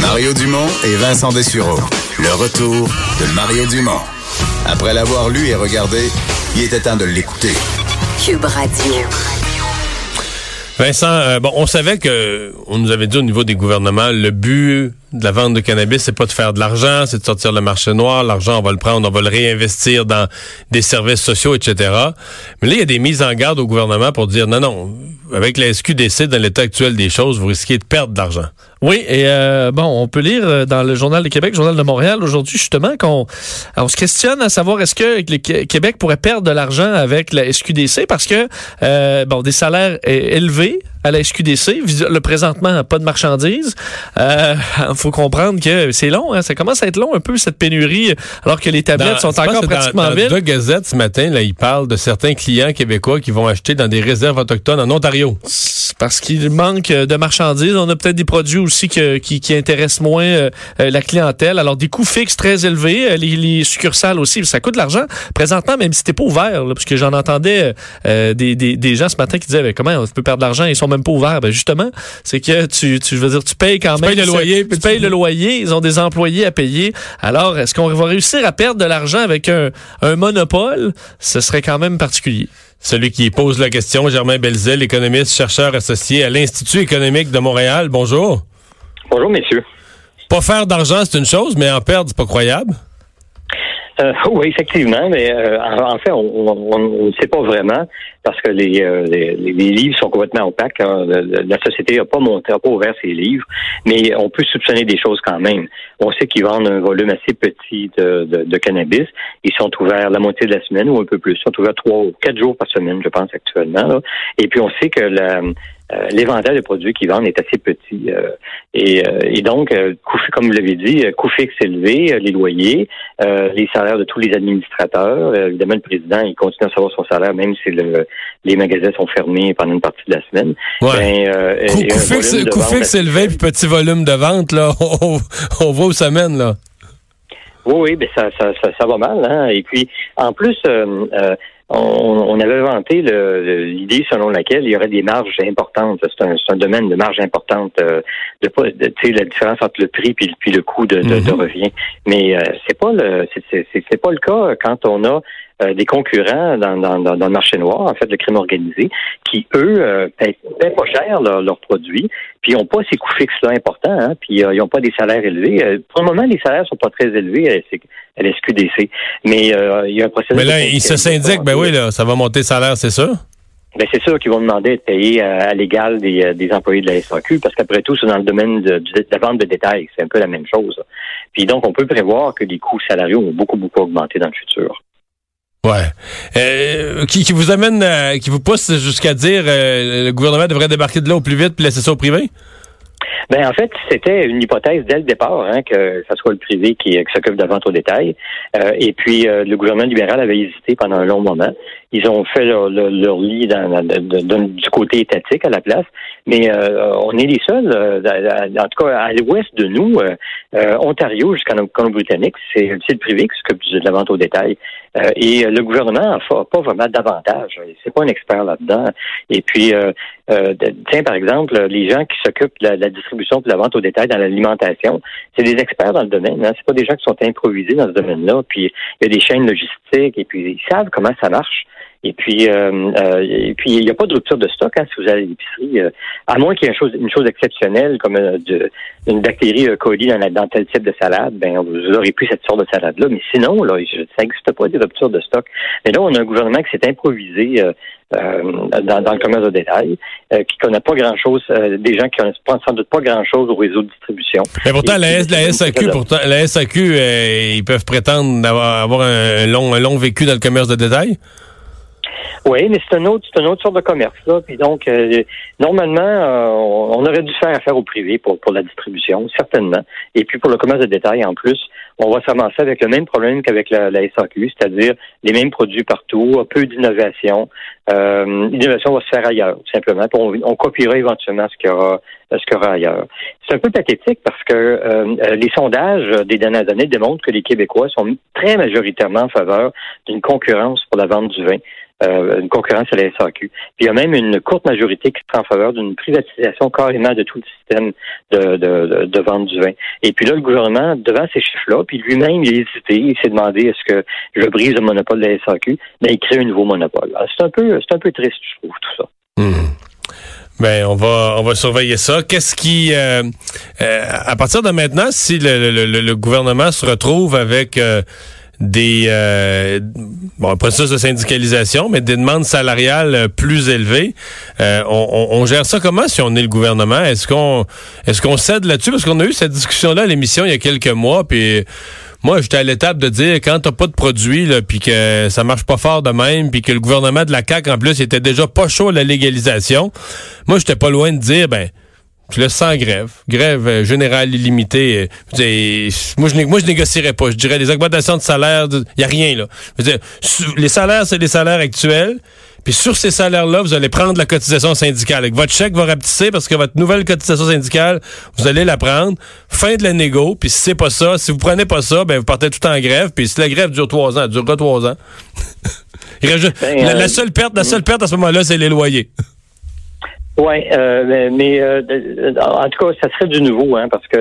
Mario Dumont et Vincent Dessureau. Le retour de Mario Dumont. Après l'avoir lu et regardé, il était temps de l'écouter. Cube Radio. Vincent, euh, bon, on savait que on nous avait dit au niveau des gouvernements, le but de la vente de cannabis, c'est pas de faire de l'argent, c'est de sortir le marché noir. L'argent, on va le prendre, on va le réinvestir dans des services sociaux, etc. Mais là, il y a des mises en garde au gouvernement pour dire non, non, avec la SQDC, dans l'état actuel des choses, vous risquez de perdre de l'argent. Oui, et euh, bon, on peut lire euh, dans le Journal de Québec, Journal de Montréal aujourd'hui, justement, qu'on on se questionne à savoir est-ce que le Québec pourrait perdre de l'argent avec la SQDC parce que, euh, bon, des salaires élevés à la SQDC, le présentement, pas de marchandises. Euh, faut comprendre que c'est long, hein, ça commence à être long un peu cette pénurie, alors que les tablettes sont encore pratiquement vides. Dans Gazette ce matin, là, il parle de certains clients québécois qui vont acheter dans des réserves autochtones en Ontario. Parce qu'il manque de marchandises. On a peut-être des produits aussi qui, qui, intéressent moins euh, euh, la clientèle. Alors des coûts fixes très élevés, euh, les, succursales aussi, ça coûte de l'argent. Présentement, même si t'es pas ouvert, parce que j'en entendais des, des, des, gens ce matin qui disaient ben, comment on peut perdre de l'argent, ils sont même pas ouverts. Ben justement, c'est que tu, tu veux dire, tu payes quand même. Payes le loyer, tu payes le loyer, ils ont des employés à payer. Alors, est-ce qu'on va réussir à perdre de l'argent avec un, un monopole? Ce serait quand même particulier. Celui qui pose la question, Germain Belzil, économiste, chercheur associé à l'Institut économique de Montréal. Bonjour. Bonjour, messieurs. Pas faire d'argent, c'est une chose, mais en perdre, c'est pas croyable. Euh, oui, effectivement, mais euh, en, fait, on ne sait pas vraiment parce que les, euh, les, livres sont complètement opaques. Hein. La, société n'a pas monté, n'a pas ouvert ses livres, mais on peut soupçonner des choses quand même. On sait qu'ils vendent un volume assez petit de, de, cannabis. Ils sont ouverts la moitié de la semaine ou un peu plus. Ils sont ouverts trois ou quatre jours par semaine, je pense, actuellement. Et puis on sait que la, euh, l'éventail de produits qu'ils vendent est assez petit. Euh, et, euh, et, donc, comme vous l'avez dit, coût fixe élevé, les loyers, les salaires de tous les administrateurs. évidemment, le président, il continue à savoir son salaire, même si le, les magasins sont fermés pendant une partie de la semaine. Ouais. Ben, coût, fixe, élevé, puis petit volume de vente, là, on, on voit où ça mène, là. Oui, oui, ben ça, ça, ça, va mal. Hein? Et puis, en plus, on, avait inventé l'idée selon laquelle il y aurait des marges importantes. C'est un, domaine de marge importante, euh, de, de la différence entre le prix puis, puis le coût de, de, mm-hmm. revient. Mais euh, c'est pas le c'est pas le cas quand on a euh, des concurrents dans, dans, dans, le marché noir, en fait, le crime organisé, qui, eux, euh, paient, pas cher leurs produits, puis ils n'ont pas ces coûts fixes-là importants, hein, puis ils n'ont pas des salaires élevés. pour le moment, les salaires sont pas très élevés à, la SQDC, mais il y a un processus... Mais là, ils se syndiquent, ben oui, là, ça va monter le salaire, c'est sûr? Ben c'est sûr qu'ils vont demander de payer à, l'égal des, des, employés de la SAQ parce qu'après tout, c'est dans le domaine de, de, la vente de détail. C'est un peu la même chose. Puis donc, on peut prévoir que les coûts salariaux vont beaucoup, beaucoup augmenter dans le futur. Ouais. Euh, qui, qui, vous amène, euh, qui vous pousse jusqu'à dire euh, le gouvernement devrait débarquer de là au plus vite puis laisser ça au privé? Ben en fait, c'était une hypothèse dès le départ hein, que ce soit le privé qui, qui s'occupe de la vente au détail. Euh, et puis le gouvernement libéral avait hésité pendant un long moment. Ils ont fait leur, leur, lit dans, du côté étatique à la place, mais on est les seuls, en tout cas à l'ouest de nous, Ontario jusqu'en Colombie-Britannique, c'est le privé qui s'occupe de la vente au détail. Euh, et le gouvernement n'a pas vraiment d'avantage. C'est pas un expert là-dedans. Et puis, euh, tiens, par exemple, les gens qui s'occupent de la, distribution de la vente au détail dans l'alimentation, c'est des experts dans le domaine. Hein. C'est pas des gens qui sont improvisés dans ce domaine-là. Puis, il y a des chaînes logistiques et puis ils savent comment ça marche. Et puis, euh, euh, et puis il n'y a pas de rupture de stock hein, si vous allez à l'épicerie, euh, à moins qu'il y ait une chose, une chose exceptionnelle comme de, une bactérie coli dans, dans tel type de salade, ben vous n'aurez plus cette sorte de salade-là. Mais sinon, là, ça n'existe pas des ruptures de stock. Mais là, on a un gouvernement qui s'est improvisé dans, dans, le commerce de détail, qui connaît pas grand-chose, des gens qui connaissent pas, sans doute pas grand-chose au réseau de distribution. Mais pourtant, la, la, SAQ, pourtant, la SAQ, ils peuvent prétendre avoir, avoir un long, un long vécu dans le commerce de détail? Oui, mais c'est un autre, c'est une autre sorte de commerce là. Puis donc, euh, normalement, euh, on aurait dû faire affaire au privé pour pour la distribution, certainement. Et puis pour le commerce de détail, en plus, on va s'avancer avec le même problème qu'avec la, la SAQ, c'est-à-dire les mêmes produits partout, peu d'innovation. Euh, L'innovation va se faire ailleurs, tout simplement. on, on copiera éventuellement ce qu'il y aura, ce qu'il y aura ailleurs. C'est un peu pathétique parce que euh, les sondages des dernières années démontrent que les Québécois sont très majoritairement en faveur d'une concurrence pour la vente du vin. Euh, une concurrence à la SAQ. Puis il y a même une courte majorité qui sera en faveur d'une privatisation carrément de tout le système de, vente du vin. Et puis là, le gouvernement, devant ces chiffres-là, puis lui-même, il a hésité, il s'est demandé est-ce que je brise le monopole de la SAQ, mais il crée un nouveau monopole. C'est un peu, c'est un peu triste, je trouve, tout ça. Hmm. Ben, on va on va surveiller ça. Qu'est-ce qui euh, euh, à partir de maintenant, si le, gouvernement se retrouve avec des euh, bon un processus de syndicalisation, mais des demandes salariales plus élevées. Euh, on, on, gère ça comment si on est le gouvernement? Est-ce qu'on est-ce qu'on cède là-dessus? Parce qu'on a eu cette discussion-là à l'émission il y a quelques mois, puis moi j'étais à l'étape de dire quand t'as pas de produit, puis que ça marche pas fort de même, puis que le gouvernement de la CAC en plus était déjà pas chaud à la légalisation. Moi j'étais pas loin de dire ben je laisse sans grève. Grève euh, générale illimitée. Euh, moi, je, moi, je négocierais pas. Je dirais les augmentations de salaire, il n'y a rien là. les salaires, c'est les salaires actuels. Puis sur ces salaires-là, vous allez prendre la cotisation syndicale. Avec votre chèque va rapetisser parce que votre nouvelle cotisation syndicale, vous allez la prendre. Fin de la négo. Puis si c'est pas ça, si vous prenez pas ça, ben vous partez tout en grève. Puis si la grève dure trois ans, elle durera trois ans. Ben, la, la, euh, seule perte, la seule perte à ce moment-là, c'est les loyers. Oui, euh, mais euh, en tout cas, ça serait du nouveau, hein, parce que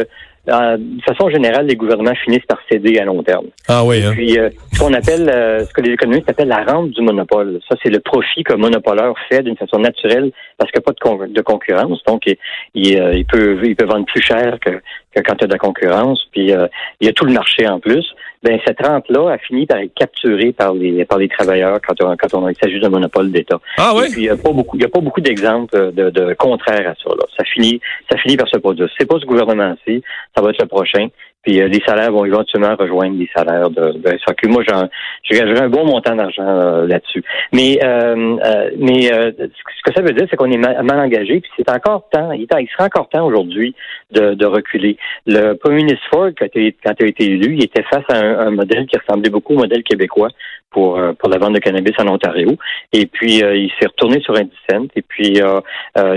euh, de façon générale, les gouvernements finissent par céder à long terme. Ah oui. Hein? Puis ce qu'on appelle, ce que les économistes appellent la rente du monopole. Ça, c'est le profit qu'un monopoleur fait d'une façon naturelle parce qu'il n'y a pas de, de concurrence. Donc, il, il, peut, il peut vendre plus cher que, que quand il y a de la concurrence. Puis il y a tout le marché en plus ben cette rente-là a fini par être capturée par les par les travailleurs quand on, quand on il s'agit d'un monopole d'État. Ah oui. il n'y a pas beaucoup il y a pas beaucoup d'exemples de, de contraires à ça. Là. Ça finit ça finit par se produire. C'est pas ce gouvernement-ci, ça va être le prochain. Puis euh, les salaires vont éventuellement rejoindre les salaires de, de SAQ. Moi, je un bon montant d'argent euh, là-dessus. Mais euh, mais ce que ça veut dire, c'est qu'on est mal, engagé. Puis c'est encore temps. Il, il sera encore temps aujourd'hui de, de, reculer. Le premier ministre Ford, quand il, quand il a été élu, il était face à un, un modèle qui ressemblait beaucoup au modèle québécois pour pour la vente de cannabis en Ontario. Et puis il s'est retourné sur Indicent. Et puis il a,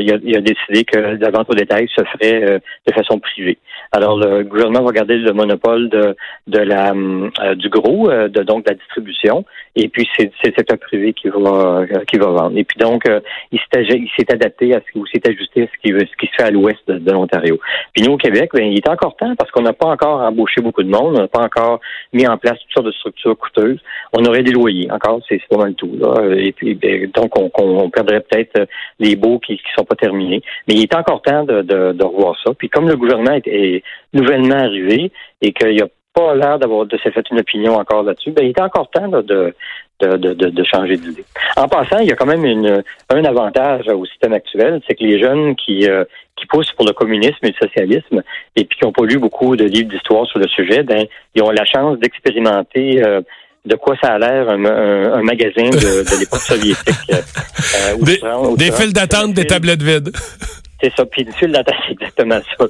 il, a, décidé que la vente au détail se ferait de façon privée. Alors le gouvernement va garder le monopole de, la euh, du gros, euh, de donc de la distribution, et puis c'est le secteur privé qui va euh, qui va vendre. Et puis donc il s'est adapté à ce qui s'est ajusté à ce qui ce qui se fait à l'ouest de, l'Ontario. Puis nous au Québec, ben, il est encore temps parce qu'on n'a pas encore embauché beaucoup de monde, on n'a pas encore mis en place toutes sortes de structures coûteuses. On aurait des loyers encore, c'est pas mal tout. Et puis ben, donc on, perdrait peut-être les baux qui, qui sont pas terminés. Mais il est encore temps de, de, revoir ça. Puis comme le gouvernement est nouvellement arrivé et qu'il n'y a pas l'air d'avoir de s'être fait une opinion encore là-dessus, ben, il est encore temps de, de, de, de, changer d'idée. En passant, il y a quand même une, un avantage au système actuel, c'est que les jeunes qui, euh, qui poussent pour le communisme et le socialisme et puis qui n'ont pas lu beaucoup de livres d'histoire sur le sujet, ben, ils ont la chance d'expérimenter euh, de quoi ça a l'air un, un, magasin de, l'époque soviétique. Euh, des, fils d'attente, des tablettes vides. C'est ça. Puis le fil d'attente, c'est exactement ça.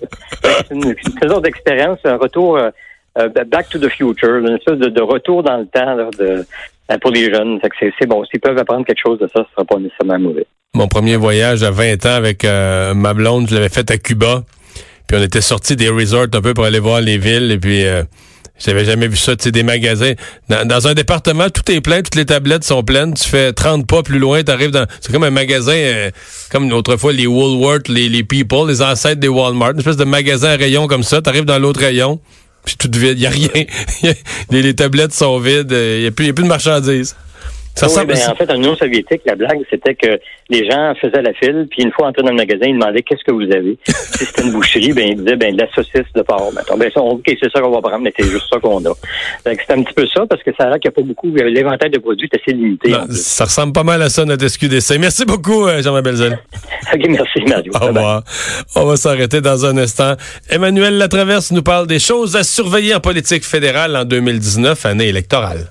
C'est une, une sorte d'expérience, un retour euh, back to the future, une espèce de, retour dans le temps euh, pour les jeunes. C'est bon. S'ils peuvent apprendre quelque chose de ça, ce sera pas nécessairement mauvais. Mon premier voyage à 20 ans avec euh, ma blonde, je l'avais fait à Cuba. Puis on était sortis des resorts un peu pour aller voir les villes. Et puis j'avais jamais vu ça, tu sais, des magasins. Dans, un département, tout est plein, toutes les tablettes sont pleines. Tu fais 30 pas plus loin, tu arrives dans... C'est comme un magasin, comme autrefois les Woolworth, les, les People, les ancêtres des Walmart. Une espèce de magasin à rayon comme ça. Tu arrives dans l'autre rayon puis tout vide, il a rien. les, tablettes sont vides, il n'y a, plus de marchandises. Ça oui, ben, en fait, en Union soviétique, la blague, c'était que les gens faisaient la file, puis une fois entrés dans le magasin, ils demandaient qu'est-ce que vous avez? si c'était une boucherie, ben ils disaient ben de la saucisse de porc. Ben ça, ok, c'est ça qu'on va prendre, mais c'est juste ça qu'on a. C'est un petit peu ça, parce que ça a l'air qu'il n'y a pas beaucoup. L'éventail de produits est assez limité. ça ressemble pas mal à ça, notre SQDC. Merci beaucoup, euh, Jean-Marc Belzel. ok, merci, Mario. Au revoir. On va s'arrêter dans un instant. Emmanuel Latraverse nous parle des choses à surveiller en politique fédérale en 2019, année électorale.